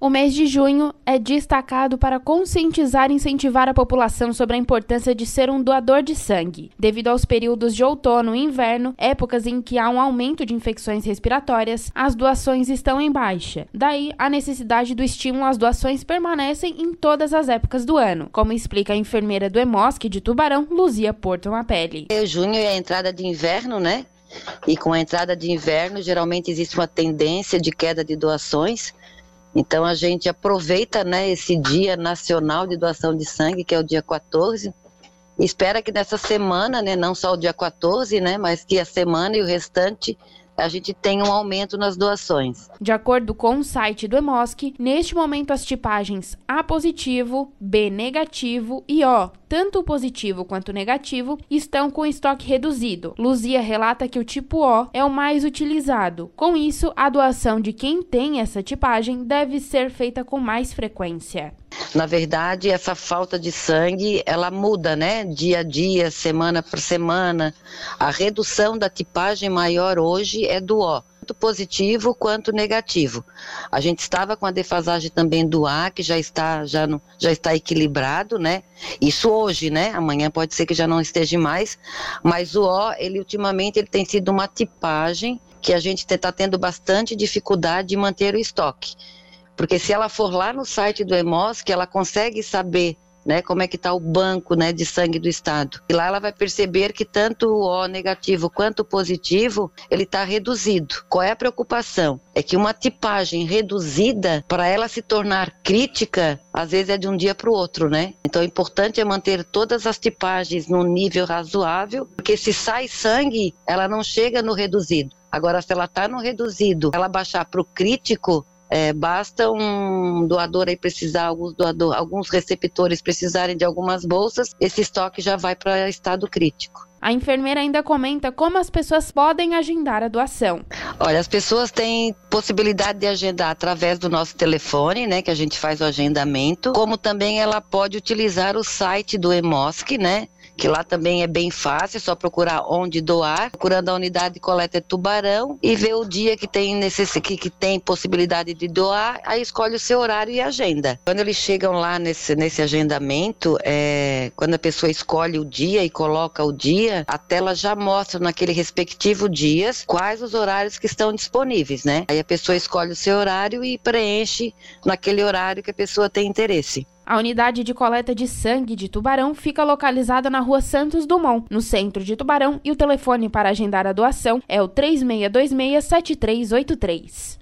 O mês de junho é destacado para conscientizar e incentivar a população sobre a importância de ser um doador de sangue. Devido aos períodos de outono e inverno, épocas em que há um aumento de infecções respiratórias, as doações estão em baixa. Daí, a necessidade do estímulo às doações permanecem em todas as épocas do ano, como explica a enfermeira do EMOSC de Tubarão, Luzia Porto Mapelli. Junho é a entrada de inverno, né? E com a entrada de inverno, geralmente existe uma tendência de queda de doações. Então a gente aproveita né, esse Dia Nacional de Doação de Sangue, que é o dia 14, e espera que nessa semana, né, não só o dia 14, né, mas que a semana e o restante a gente tem um aumento nas doações. De acordo com o site do EMOSC, neste momento as tipagens A positivo, B negativo e O, tanto positivo quanto negativo, estão com estoque reduzido. Luzia relata que o tipo O é o mais utilizado. Com isso, a doação de quem tem essa tipagem deve ser feita com mais frequência. Na verdade, essa falta de sangue, ela muda, né? Dia a dia, semana por semana. A redução da tipagem maior hoje é do O, tanto positivo quanto negativo. A gente estava com a defasagem também do A, que já está já, não, já está equilibrado, né? Isso hoje, né? Amanhã pode ser que já não esteja mais, mas o O, ele ultimamente ele tem sido uma tipagem que a gente está tendo bastante dificuldade de manter o estoque. Porque se ela for lá no site do EMOSC, ela consegue saber né, como é que está o banco né, de sangue do estado. E lá ela vai perceber que tanto o O negativo quanto o positivo, ele está reduzido. Qual é a preocupação? É que uma tipagem reduzida, para ela se tornar crítica, às vezes é de um dia para o outro, né? Então, o importante é manter todas as tipagens num nível razoável, porque se sai sangue, ela não chega no reduzido. Agora, se ela está no reduzido, ela baixar para o crítico, é, basta um doador aí precisar, alguns, doador, alguns receptores precisarem de algumas bolsas, esse estoque já vai para estado crítico. A enfermeira ainda comenta como as pessoas podem agendar a doação. Olha, as pessoas têm possibilidade de agendar através do nosso telefone, né, que a gente faz o agendamento, como também ela pode utilizar o site do EMOSC, né, que lá também é bem fácil, é só procurar onde doar, procurando a unidade de coleta de tubarão e ver o dia que tem necess... que, que tem possibilidade de doar, aí escolhe o seu horário e agenda. Quando eles chegam lá nesse, nesse agendamento, é... quando a pessoa escolhe o dia e coloca o dia, a tela já mostra naquele respectivo dias quais os horários que estão disponíveis, né? Aí a pessoa escolhe o seu horário e preenche naquele horário que a pessoa tem interesse. A unidade de coleta de sangue de Tubarão fica localizada na rua Santos Dumont, no centro de Tubarão, e o telefone para agendar a doação é o 3626 7383.